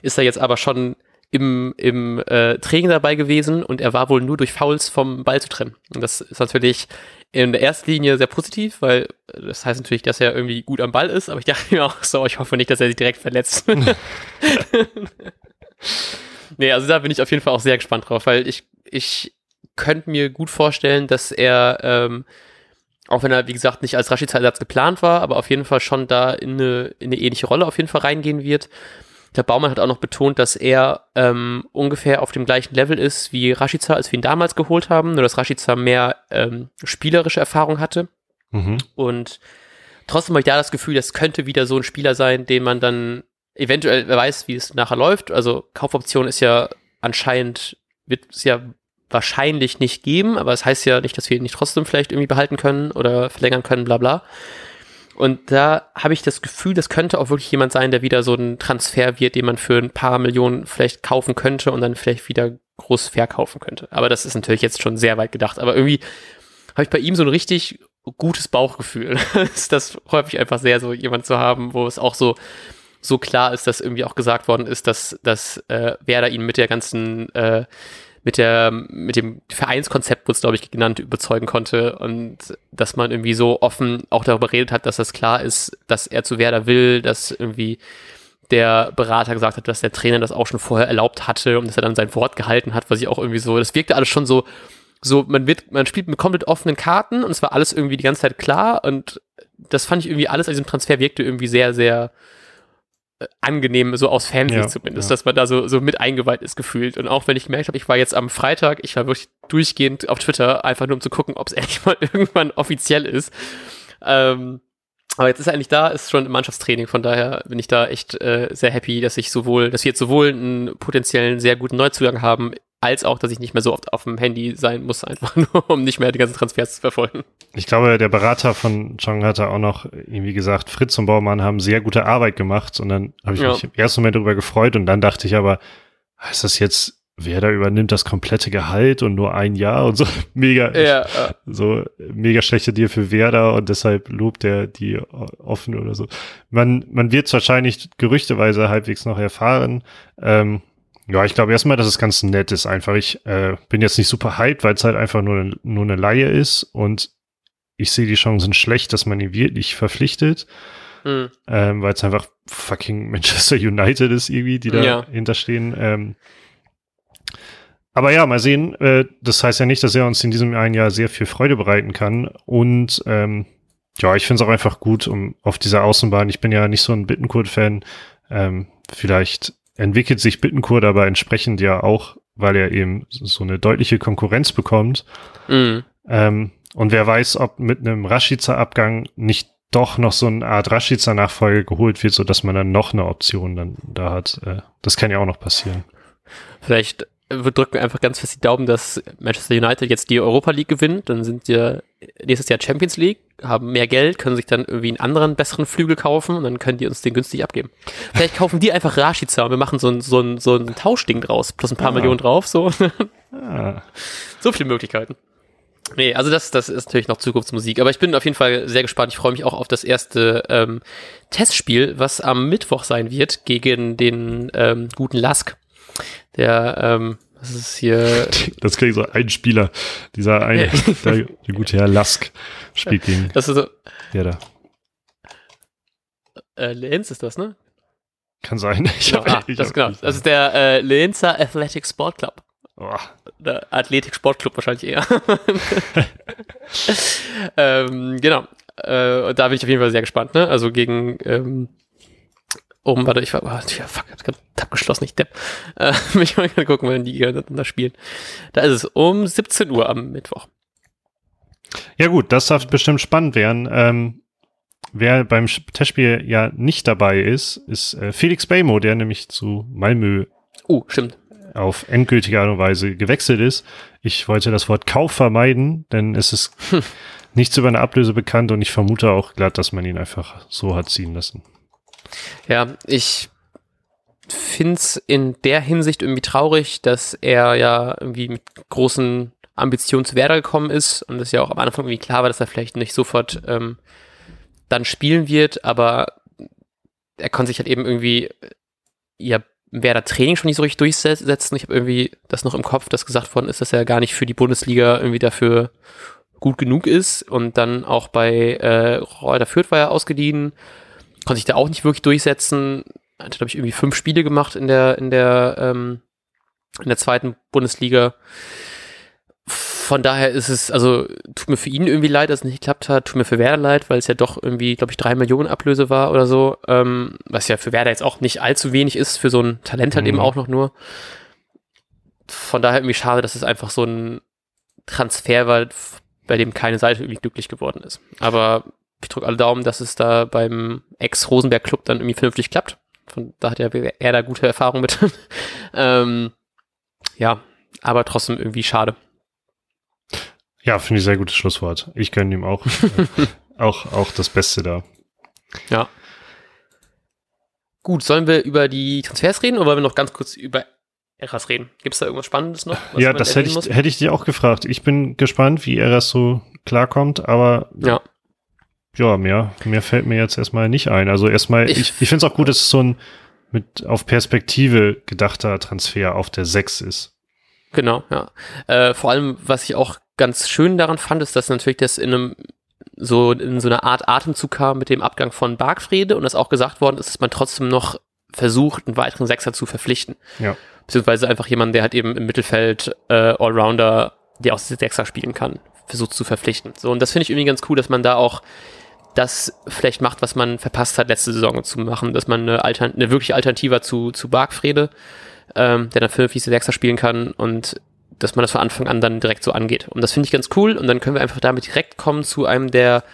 ist er jetzt aber schon im, im äh, Training dabei gewesen und er war wohl nur durch Fouls vom Ball zu trennen. Und das ist natürlich in der ersten Linie sehr positiv, weil das heißt natürlich, dass er irgendwie gut am Ball ist, aber ich dachte mir auch so, ich hoffe nicht, dass er sich direkt verletzt. nee, also da bin ich auf jeden Fall auch sehr gespannt drauf, weil ich, ich könnte mir gut vorstellen, dass er, ähm, auch wenn er, wie gesagt, nicht als Rashica-Ersatz geplant war, aber auf jeden Fall schon da in eine, in eine ähnliche Rolle auf jeden Fall reingehen wird. Der Baumann hat auch noch betont, dass er ähm, ungefähr auf dem gleichen Level ist wie Rashica, als wir ihn damals geholt haben, nur dass Rashica mehr ähm, spielerische Erfahrung hatte. Mhm. Und trotzdem habe ich da das Gefühl, das könnte wieder so ein Spieler sein, den man dann eventuell, weiß, wie es nachher läuft. Also Kaufoption ist ja anscheinend, wird es ja wahrscheinlich nicht geben, aber es das heißt ja nicht, dass wir ihn nicht trotzdem vielleicht irgendwie behalten können oder verlängern können, bla bla. Und da habe ich das Gefühl, das könnte auch wirklich jemand sein, der wieder so ein Transfer wird, den man für ein paar Millionen vielleicht kaufen könnte und dann vielleicht wieder groß verkaufen könnte. Aber das ist natürlich jetzt schon sehr weit gedacht. Aber irgendwie habe ich bei ihm so ein richtig gutes Bauchgefühl. das freut mich einfach sehr, so jemand zu haben, wo es auch so so klar ist, dass irgendwie auch gesagt worden ist, dass, dass äh, Werder ihn mit der ganzen, äh, mit der, mit dem Vereinskonzept, wurde es, glaube ich, genannt, überzeugen konnte und dass man irgendwie so offen auch darüber redet hat, dass das klar ist, dass er zu Werder will, dass irgendwie der Berater gesagt hat, dass der Trainer das auch schon vorher erlaubt hatte und dass er dann sein Wort gehalten hat, was ich auch irgendwie so, das wirkte alles schon so, so, man wird, man spielt mit komplett offenen Karten und es war alles irgendwie die ganze Zeit klar und das fand ich irgendwie alles an diesem Transfer wirkte irgendwie sehr, sehr angenehm, so aus Fansicht Ja, zumindest, ja. dass man da so, so mit eingeweiht ist gefühlt. Und auch wenn ich gemerkt habe, ich war jetzt am Freitag, ich war wirklich durchgehend auf Twitter, einfach nur um zu gucken, ob es endlich mal irgendwann offiziell ist. Ähm, aber jetzt ist er eigentlich da, ist schon im Mannschaftstraining, von daher bin ich da echt äh, sehr happy, dass ich sowohl, dass wir jetzt sowohl einen potenziellen sehr guten Neuzugang haben, als auch, dass ich nicht mehr so oft auf dem Handy sein muss, einfach nur, um nicht mehr die ganzen Transfers zu verfolgen. Ich glaube, der Berater von Chong hatte auch noch irgendwie gesagt, Fritz und Baumann haben sehr gute Arbeit gemacht. Und dann habe ich Ja. mich im ersten Moment darüber gefreut und dann dachte ich aber, ist das jetzt, wer da übernimmt das komplette Gehalt und nur ein Jahr und so mega, Ja, so mega schlechte Deal für Werder und deshalb lobt er die offen oder so. Man, man wird es wahrscheinlich gerüchteweise halbwegs noch erfahren. Ähm, ja, ich glaube erstmal, dass es ganz nett ist einfach. Ich äh, bin jetzt nicht super hyped, weil es halt einfach nur, nur eine Laie ist und ich sehe die Chancen schlecht, dass man ihn wirklich verpflichtet, mh. ähm, weil es einfach fucking Manchester United ist irgendwie, die da Ja. hinterstehen. Ähm, aber ja, mal sehen. Äh, das heißt ja nicht, dass er uns in diesem einen Jahr sehr viel Freude bereiten kann. Und ähm, ja, ich finde es auch einfach gut, um auf dieser Außenbahn. Ich bin ja nicht so ein Bittenkurt-Fan. Ähm, vielleicht entwickelt sich Bittenkurt aber entsprechend ja auch, weil er eben so eine deutliche Konkurrenz bekommt. Mh. Ähm, und wer weiß, ob mit einem Rashica-Abgang nicht doch noch so eine Art Rashica-Nachfolge geholt wird, so dass man dann noch eine Option dann da hat. Äh, das kann ja auch noch passieren. Vielleicht wir drücken einfach ganz fest die Daumen, dass Manchester United jetzt die Europa League gewinnt. Dann sind wir nächstes Jahr Champions League, haben mehr Geld, können sich dann irgendwie einen anderen besseren Flügel kaufen und dann können die uns den günstig abgeben. Vielleicht kaufen die einfach Rashica und wir machen so ein, so ein, so ein Tauschding draus, plus ein paar Ah. Millionen drauf. So. Ah, so viele Möglichkeiten. Nee, also das, das ist natürlich noch Zukunftsmusik. Aber ich bin auf jeden Fall sehr gespannt. Ich freue mich auch auf das erste ähm, Testspiel, was am Mittwoch sein wird gegen den ähm, guten Lask. Der, ähm, was ist hier? das klingt so ein Spieler. Dieser eine, der, der gute Herr Lask spielt gegen Das ist so, der da. äh, Lenz ist das, ne? Kann sein. Ich Genau, hab, ah, ich das, hab- genau. ich- das ist der äh, Lenzer Athletic Sport Club. Oh, Oder Athletik Sportclub wahrscheinlich eher. ähm, genau. Äh, da bin ich auf jeden Fall sehr gespannt, ne? Also gegen ähm, oben, warte, ich war, oh, tja, fuck, ich hab geschlossen, ich Depp. Äh, ich mal gucken, wenn die gegeneinander spielen. Da ist es um 17 Uhr am Mittwoch. Ja gut, das darf bestimmt spannend werden. Ähm, wer beim Testspiel ja nicht dabei ist, ist äh, Felix Beymo, der nämlich zu Malmö Uh, stimmt. auf endgültige Art und Weise gewechselt ist. Ich wollte das Wort Kauf vermeiden, denn es ist nichts über eine Ablöse bekannt und ich vermute auch glatt, dass man ihn einfach so hat ziehen lassen. Ja, ich find's in der Hinsicht irgendwie traurig, dass er ja irgendwie mit großen Ambitionen zu Werder gekommen ist und es ja auch am Anfang irgendwie klar war, dass er vielleicht nicht sofort ähm, dann spielen wird, aber er konnte sich halt eben irgendwie äh, ja Werder Training schon nicht so richtig durchsetzen. Ich habe irgendwie das noch im Kopf, dass gesagt worden ist, dass er gar nicht für die Bundesliga irgendwie dafür gut genug ist und dann auch bei äh, Reuter Fürth war er ausgeliehen, konnte sich da auch nicht wirklich durchsetzen. Hat, glaube ich, irgendwie fünf Spiele gemacht in der, in der, ähm, in der zweiten Bundesliga. Von daher ist es, also tut mir für ihn irgendwie leid, dass es nicht geklappt hat, tut mir für Werder leid, weil es ja doch irgendwie, glaube ich, drei Millionen Ablöse war oder so, ähm, was ja für Werder jetzt auch nicht allzu wenig ist, für so ein Talent halt Mhm. eben auch noch nur. Von daher irgendwie schade, dass es einfach so ein Transfer war, bei dem keine Seite irgendwie glücklich geworden ist. Aber ich drücke alle Daumen, dass es da beim Ex-Rosenberg-Club dann irgendwie vernünftig klappt. Von, da hat ja er da gute Erfahrung mit. ähm, ja, aber trotzdem irgendwie schade. Ja, finde ich sehr gutes Schlusswort. Ich gönne ihm auch, äh, auch, auch das Beste da. Ja. Gut, sollen wir über die Transfers reden oder wollen wir noch ganz kurz über Eras reden? Gibt es da irgendwas Spannendes noch? ja, das hätte ich, hätte ich dir auch gefragt. Ich bin gespannt, wie er das so klarkommt, aber? Ja. Ja, mehr, mehr fällt mir jetzt erstmal nicht ein. Also erstmal, ich, ich, ich finde es auch gut, dass es so ein mit auf Perspektive gedachter Transfer auf der 6 ist. Genau, ja. Äh, vor allem, was ich auch ganz schön daran fand, ist, dass natürlich das in einem so in so einer Art Atemzug kam mit dem Abgang von Bargfrede und das auch gesagt worden ist, dass man trotzdem noch versucht, einen weiteren Sechser zu verpflichten. Ja. Beziehungsweise einfach jemanden, der halt eben im Mittelfeld äh, Allrounder, der auch Sechser spielen kann, versucht zu verpflichten. So, und das finde ich irgendwie ganz cool, dass man da auch das vielleicht macht, was man verpasst hat, letzte Saison zu machen, dass man eine, Altern eine wirklich Alternative zu, zu Bargfrede, ähm, der dann vernünftig Sechser spielen kann und dass man das von Anfang an dann direkt so angeht. Und das finde ich ganz cool und dann können wir einfach damit direkt kommen zu einem der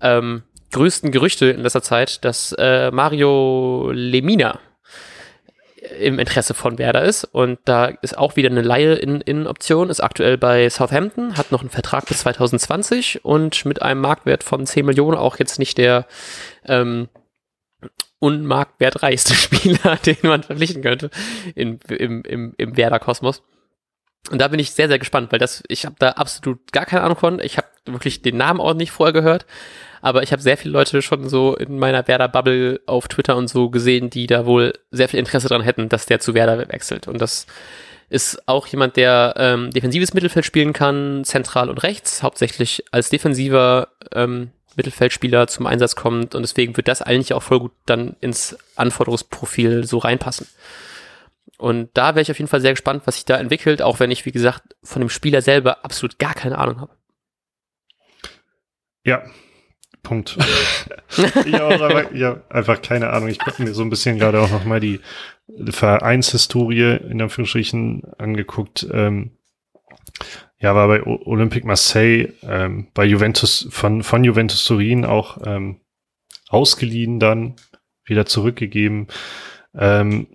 ähm, größten Gerüchte in letzter Zeit, dass äh, Mario Lemina im Interesse von Werder ist. Und da ist auch wieder eine Laie in, in Option, ist aktuell bei Southampton, hat noch einen Vertrag bis 2020 und mit einem Marktwert von 10 Millionen auch jetzt nicht der ähm, unmarktwertreichste Spieler, den man verpflichten könnte in, im, im, im Werder-Kosmos. Und da bin ich sehr, sehr gespannt, weil das, ich habe da absolut gar keine Ahnung von. Ich habe wirklich den Namen auch nicht vorher gehört. Aber ich habe sehr viele Leute schon so in meiner Werder-Bubble auf Twitter und so gesehen, die da wohl sehr viel Interesse dran hätten, dass der zu Werder wechselt. Und das ist auch jemand, der ähm, defensives Mittelfeld spielen kann, zentral und rechts, hauptsächlich als defensiver ähm, Mittelfeldspieler zum Einsatz kommt. Und deswegen wird das eigentlich auch voll gut dann ins Anforderungsprofil so reinpassen. Und da wäre ich auf jeden Fall sehr gespannt, was sich da entwickelt, auch wenn ich, wie gesagt, von dem Spieler selber absolut gar keine Ahnung habe. Ja, Punkt. ich habe einfach, hab einfach keine Ahnung. Ich habe mir so ein bisschen gerade auch nochmal die Vereinshistorie in Anführungsstrichen angeguckt. Ähm, ja, war bei Olympique Marseille, ähm, bei Juventus, von, von Juventus Turin auch ähm, ausgeliehen dann, wieder zurückgegeben. Ähm,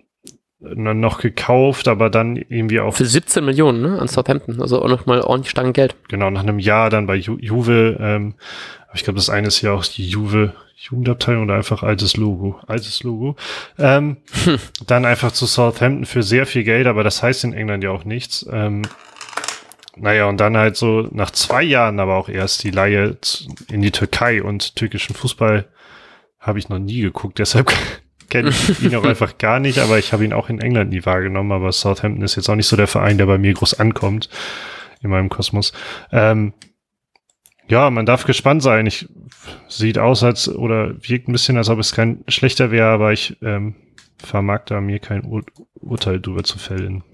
noch gekauft, aber dann irgendwie auch. Für 17 Millionen, ne, an Southampton. Also auch nochmal ordentlich Stangen Geld. Genau, nach einem Jahr dann bei Ju Juve ähm, ich glaube, das eine ist ja auch die Juve Jugendabteilung oder einfach altes Logo. Altes Logo. Ähm, hm. Dann einfach zu Southampton für sehr viel Geld, aber das heißt in England ja auch nichts. Ähm, naja, und dann halt so nach zwei Jahren aber auch erst die Laie in die Türkei und türkischen Fußball habe ich noch nie geguckt, deshalb kenne ihn auch einfach gar nicht, aber ich habe ihn auch in England nie wahrgenommen, aber Southampton ist jetzt auch nicht so der Verein, der bei mir groß ankommt in meinem Kosmos. Ähm, ja, man darf gespannt sein. Ich sieht aus, als oder wirkt ein bisschen, als ob es kein schlechter wäre, aber ich ähm, vermag da mir kein Ur Urteil drüber zu fällen.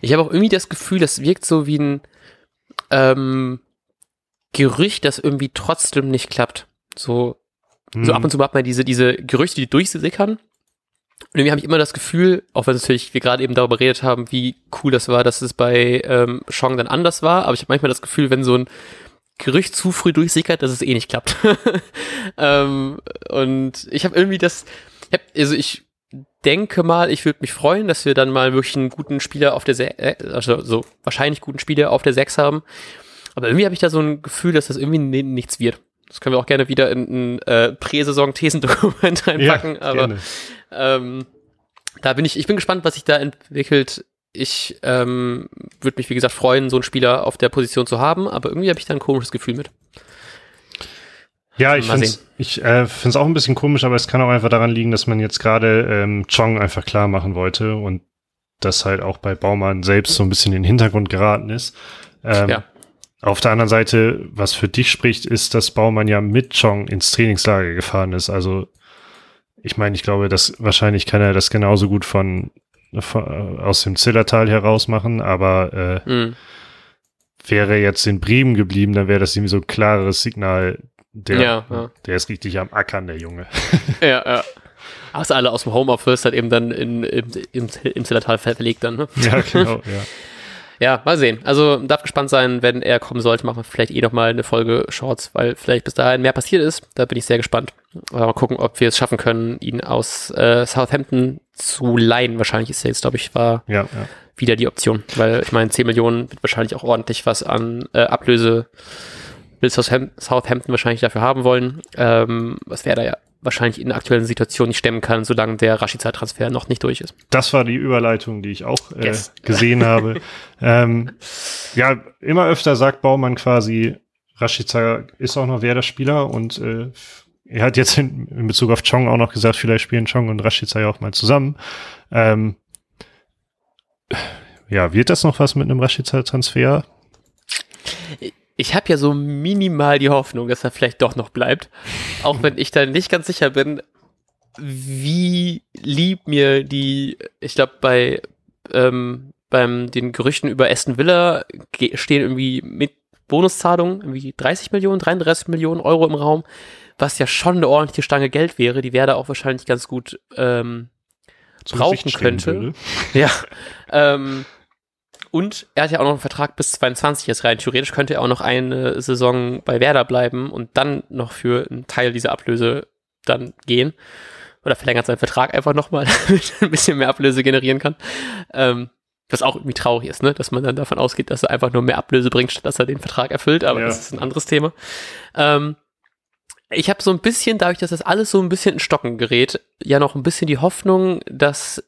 Ich habe auch irgendwie das Gefühl, das wirkt so wie ein ähm, Gerücht, das irgendwie trotzdem nicht klappt. So, so ab und zu hat man diese, diese Gerüchte, die durchsickern. Und irgendwie habe ich immer das Gefühl, auch wenn natürlich wir gerade eben darüber redet haben, wie cool das war, dass es bei ähm, Chong dann anders war, aber ich habe manchmal das Gefühl, wenn so ein Gerücht zu früh durchsickert, dass es eh nicht klappt. ähm, und ich habe irgendwie das, ich hab, also ich denke mal, ich würde mich freuen, dass wir dann mal wirklich einen guten Spieler auf der, Se äh, also so wahrscheinlich guten Spieler auf der 6 haben. Aber irgendwie habe ich da so ein Gefühl, dass das irgendwie nichts wird. Das können wir auch gerne wieder in ein äh, Prä-Saison-Thesendokument reinpacken. Ja, aber ähm, da bin ich, ich bin gespannt, was sich da entwickelt ich ähm, würde mich, wie gesagt, freuen, so einen Spieler auf der Position zu haben, aber irgendwie habe ich da ein komisches Gefühl mit. Ja, ich finde es ich, äh, find's auch ein bisschen komisch, aber es kann auch einfach daran liegen, dass man jetzt gerade ähm, Chong einfach klar machen wollte und das halt auch bei Baumann selbst so ein bisschen in den Hintergrund geraten ist. Ähm, ja. Auf der anderen Seite, was für dich spricht, ist, dass Baumann ja mit Chong ins Trainingslager gefahren ist. Also ich meine, ich glaube, dass wahrscheinlich kann er das genauso gut von aus dem Zillertal heraus machen, aber äh, mhm. wäre jetzt in Bremen geblieben, dann wäre das irgendwie so ein klares Signal, der, ja, ja. der ist richtig am Ackern, der Junge. Ja, ja. Hast alle aus dem Homeoffice halt eben dann in, im, im, im Zillertal verlegt dann, ne? Ja, genau, ja. Ja, mal sehen. Also darf gespannt sein, wenn er kommen sollte, machen wir vielleicht eh nochmal eine Folge Shorts, weil vielleicht bis dahin mehr passiert ist. Da bin ich sehr gespannt. Aber mal gucken, ob wir es schaffen können, ihn aus äh, Southampton zu leihen. Wahrscheinlich ist er jetzt, glaube ich, war ja, ja. wieder die Option. Weil ich meine, 10 Millionen wird wahrscheinlich auch ordentlich was an äh, Ablöse will Southampton wahrscheinlich dafür haben wollen. Ähm, was wäre da ja wahrscheinlich in der aktuellen Situation nicht stemmen kann, solange der Rashica-Transfer noch nicht durch ist. Das war die Überleitung, die ich auch äh, yes. gesehen habe. Ähm, ja, immer öfter sagt Baumann quasi, Rashica ist auch noch Werder-Spieler und äh, er hat jetzt in, in, Bezug auf Chong auch noch gesagt, vielleicht spielen Chong und Rashica ja auch mal zusammen. Ähm, ja, wird das noch was mit einem Rashica-Transfer? Ich habe ja so minimal die Hoffnung, dass er vielleicht doch noch bleibt. Auch wenn ich da nicht ganz sicher bin, wie lieb mir die, ich glaube, bei ähm, beim den Gerüchten über Aston Villa stehen irgendwie mit Bonuszahlungen, irgendwie 30 Millionen, 33 Millionen Euro im Raum, was ja schon eine ordentliche Stange Geld wäre, die wäre da auch wahrscheinlich ganz gut ähm, brauchen könnte. Ja. ähm, und er hat ja auch noch einen Vertrag bis 22 jetzt rein. Theoretisch könnte er auch noch eine Saison bei Werder bleiben und dann noch für einen Teil dieser Ablöse dann gehen. Oder verlängert seinen Vertrag einfach nochmal, damit er ein bisschen mehr Ablöse generieren kann. Ähm, was auch irgendwie traurig ist, ne? dass man dann davon ausgeht, dass er einfach nur mehr Ablöse bringt, statt dass er den Vertrag erfüllt. Aber ja. das ist ein anderes Thema. Ähm, ich habe so ein bisschen, dadurch, dass das alles so ein bisschen in Stocken gerät, ja noch ein bisschen die Hoffnung, dass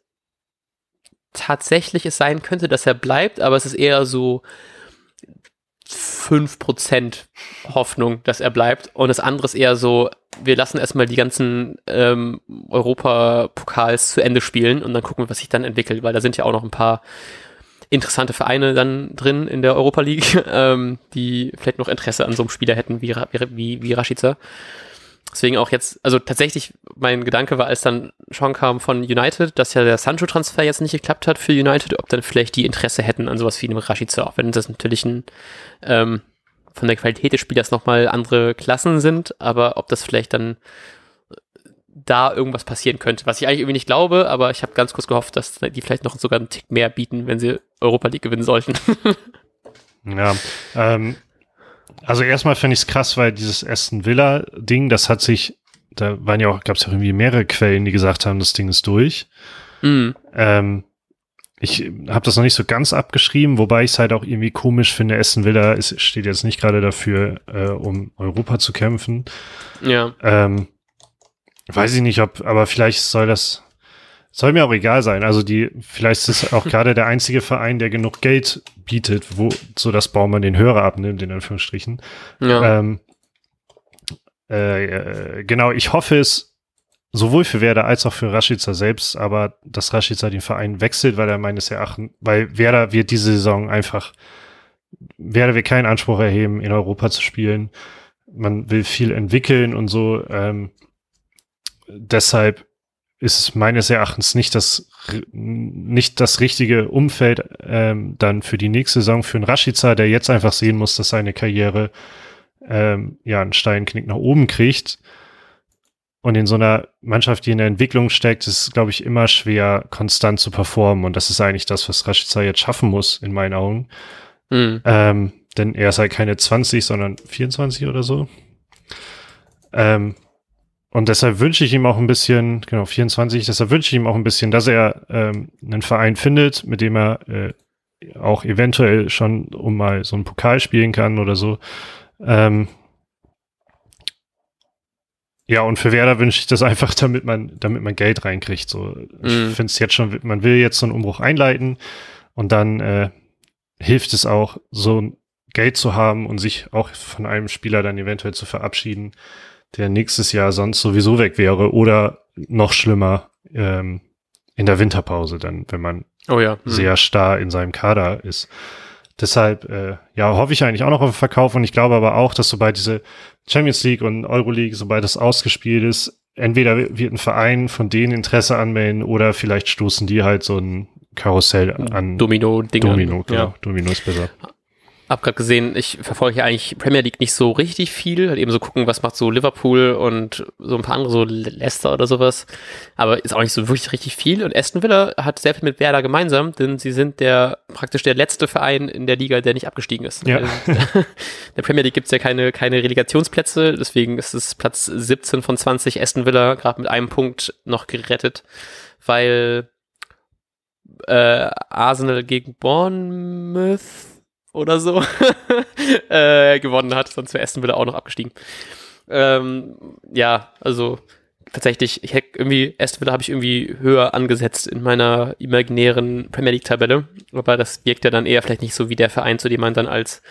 tatsächlich es sein könnte, dass er bleibt, aber es ist eher so 5% Hoffnung, dass er bleibt. Und das andere ist eher so, wir lassen erstmal die ganzen ähm, Europapokals zu Ende spielen und dann gucken, was sich dann entwickelt, weil da sind ja auch noch ein paar interessante Vereine dann drin in der Europa League, ähm, die vielleicht noch Interesse an so einem Spieler hätten wie, wie, wie Rashica. Deswegen auch jetzt, also tatsächlich, mein Gedanke war, als dann schon kam von United, dass ja der Sancho-Transfer jetzt nicht geklappt hat für United, ob dann vielleicht die Interesse hätten an sowas wie einem Rashica, auch wenn das natürlich ein, ähm, von der Qualität des Spielers nochmal andere Klassen sind, aber ob das vielleicht dann da irgendwas passieren könnte, was ich eigentlich irgendwie nicht glaube, aber ich habe ganz kurz gehofft, dass die vielleicht noch sogar einen Tick mehr bieten, wenn sie Europa League gewinnen sollten. ja, ähm, also erstmal finde ich es krass, weil dieses Aston Villa Ding, das hat sich, da waren ja auch, gab es ja irgendwie mehrere Quellen, die gesagt haben, das Ding ist durch. Mhm. Ähm, ich habe das noch nicht so ganz abgeschrieben, wobei ich es halt auch irgendwie komisch finde. Aston Villa ist, steht jetzt nicht gerade dafür, äh, um Europa zu kämpfen. Ja. Ähm, weiß ich nicht, ob, aber vielleicht soll das, soll mir auch egal sein. Also die, vielleicht ist es auch gerade der einzige Verein, der genug Geld bietet, wo, so dass Baumann den Hörer abnimmt, in Anführungsstrichen. Ja. Ähm, äh, äh, genau, ich hoffe es sowohl für Werder als auch für Rashica selbst, aber dass Rashica den Verein wechselt, weil er meines Erachtens, weil Werder wird diese Saison einfach, Werder wird keinen Anspruch erheben, in Europa zu spielen. Man will viel entwickeln und so. Ähm, deshalb ist es meines Erachtens nicht das nicht das richtige Umfeld ähm, dann für die nächste Saison für einen Rashica, der jetzt einfach sehen muss, dass seine Karriere ähm, ja einen Steinknick nach oben kriegt. Und in so einer Mannschaft, die in der Entwicklung steckt, ist es, glaube ich, immer schwer, konstant zu performen. Und das ist eigentlich das, was Rashica jetzt schaffen muss, in meinen Augen. Mhm. Ähm, denn er ist halt keine 20, sondern 24 oder so. Ähm, und deshalb wünsche ich ihm auch ein bisschen, genau, 24, deshalb wünsche ich ihm auch ein bisschen, dass er ähm, einen Verein findet, mit dem er äh, auch eventuell schon um mal so einen Pokal spielen kann oder so. Ähm, ja, und für Werder wünsche ich das einfach, damit man, damit man Geld reinkriegt. So, ich mm. finde es jetzt schon, man will jetzt so einen Umbruch einleiten und dann äh, hilft es auch, so Geld zu haben und sich auch von einem Spieler dann eventuell zu verabschieden, der nächstes Jahr sonst sowieso weg wäre oder noch schlimmer ähm, in der Winterpause dann, wenn man oh ja. hm. sehr starr in seinem Kader ist. Deshalb, äh, ja, hoffe ich eigentlich auch noch auf den Verkauf und ich glaube aber auch, dass sobald diese Champions League und Euroleague, sobald das ausgespielt ist, entweder wird ein Verein von denen Interesse anmelden oder vielleicht stoßen die halt so ein Karussell an. Domino-Ding. Domino, genau. Ja. Domino ist besser. Hab gerade gesehen, ich verfolge ja eigentlich Premier League nicht so richtig viel, halt eben so gucken, was macht so Liverpool und so ein paar andere, so Leicester oder sowas. Aber ist auch nicht so wirklich richtig viel. Und Aston Villa hat sehr viel mit Werder gemeinsam, denn sie sind der praktisch der letzte Verein in der Liga, der nicht abgestiegen ist. Ja. In der Premier League gibt's ja keine, keine Relegationsplätze, deswegen ist es Platz 17 von 20 Aston Villa, gerade mit einem Punkt noch gerettet, weil äh, Arsenal gegen Bournemouth oder so äh, gewonnen hat. Sonst wäre Aston Villa auch noch abgestiegen. Ähm, ja, also tatsächlich, ich hätte irgendwie, Aston Villa habe ich irgendwie höher angesetzt in meiner imaginären Premier League-Tabelle. Aber das wirkt ja dann eher vielleicht nicht so wie der Verein, zu dem man dann als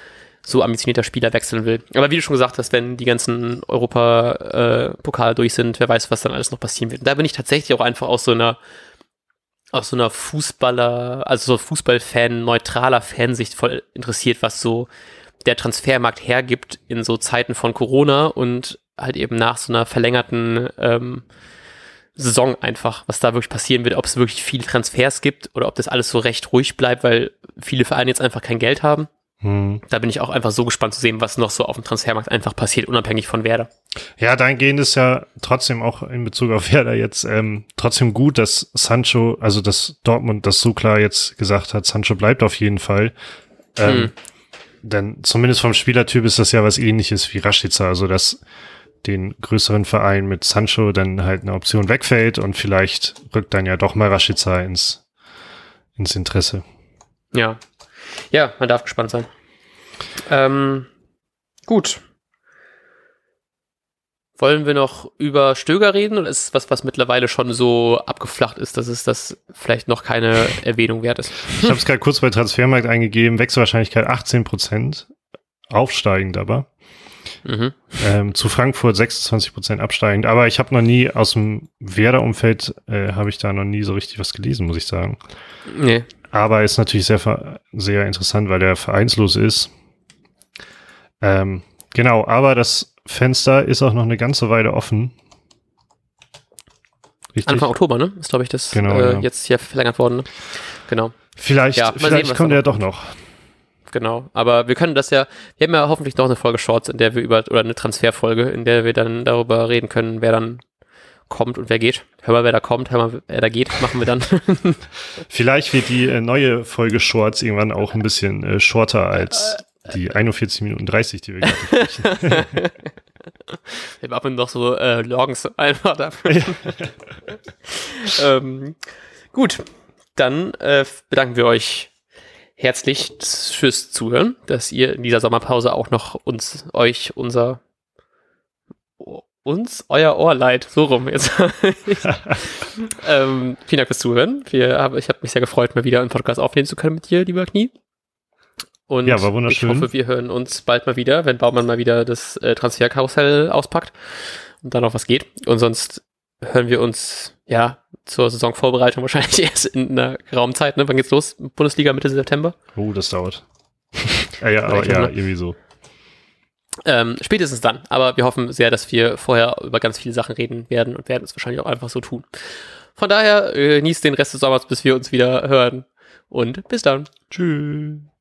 so ambitionierter Spieler wechseln will. Aber wie du schon gesagt hast, wenn die ganzen Europa-Pokale äh, durch sind, wer weiß, was dann alles noch passieren wird. Und da bin ich tatsächlich auch einfach aus so einer aus so einer Fußballer, also so Fußballfan, neutraler Fansicht voll interessiert, was so der Transfermarkt hergibt in so Zeiten von Corona und halt eben nach so einer verlängerten ähm, Saison einfach, was da wirklich passieren wird, ob es wirklich viele Transfers gibt oder ob das alles so recht ruhig bleibt, weil viele Vereine jetzt einfach kein Geld haben. Hm. Da bin ich auch einfach so gespannt zu sehen, was noch so auf dem Transfermarkt einfach passiert, unabhängig von Werder. Ja, dahingehend ist ja trotzdem auch in Bezug auf Werder jetzt ähm, trotzdem gut, dass Sancho, also dass Dortmund das so klar jetzt gesagt hat, Sancho bleibt auf jeden Fall. Ähm, hm. Denn zumindest vom Spielertyp ist das ja was ähnliches wie Rashica, also dass den größeren Verein mit Sancho dann halt eine Option wegfällt und vielleicht rückt dann ja doch mal Rashica ins, ins Interesse. Ja. Ja, man darf gespannt sein. Ähm, gut. Wollen wir noch über Stöger reden oder ist es was, was mittlerweile schon so abgeflacht ist, dass es das vielleicht noch keine Erwähnung wert ist? Ich habe es gerade kurz bei Transfermarkt eingegeben, Wechselwahrscheinlichkeit 18 Prozent, aufsteigend aber. Mhm. Ähm, zu Frankfurt 26 Prozent absteigend. Aber ich habe noch nie aus dem Werder-Umfeld, äh, habe ich da noch nie so richtig was gelesen, muss ich sagen. Nee. Aber ist natürlich sehr, sehr interessant, weil der vereinslos ist. Ähm, genau, aber das Fenster ist auch noch eine ganze Weile offen. Richtig? Anfang Oktober, ne? Ist, glaube ich, das genau, äh, ja. jetzt hier verlängert worden. Ne? Genau. Vielleicht, ja, vielleicht sehen, kommt er doch noch. Genau, aber wir können das ja, wir haben ja hoffentlich noch eine Folge Shorts, in der wir über, oder eine Transferfolge, in der wir dann darüber reden können, wer dann kommt und wer geht. Hör mal, wer da kommt, hör mal, wer da geht, machen wir dann. Vielleicht wird die äh, neue Folge Shorts irgendwann auch ein bisschen äh, shorter als die 41 Minuten 30, die wir gerade sprechen. wir machen noch so äh, Logs einfach dafür. ähm, gut, dann äh, bedanken wir euch herzlich fürs Zuhören, dass ihr in dieser Sommerpause auch noch uns, euch, unser, uns, euer Ohr leid, so rum jetzt. ähm, vielen Dank fürs Zuhören. Wir, ich habe mich sehr gefreut, mal wieder einen Podcast aufnehmen zu können mit dir, lieber Knie. Und ja, war wunderschön. ich hoffe, wir hören uns bald mal wieder, wenn Baumann mal wieder das äh, Transferkarussell auspackt und dann noch was geht. Und sonst hören wir uns ja zur Saisonvorbereitung wahrscheinlich erst in einer geraumen Zeit. Ne? Wann geht's los? Bundesliga Mitte September? Oh, das dauert. ja, ja, aber, ja, irgendwie so. Ähm, spätestens dann. Aber wir hoffen sehr, dass wir vorher über ganz viele Sachen reden werden und werden es wahrscheinlich auch einfach so tun. Von daher äh, genießt den Rest des Sommers, bis wir uns wieder hören. Und bis dann. Tschüss.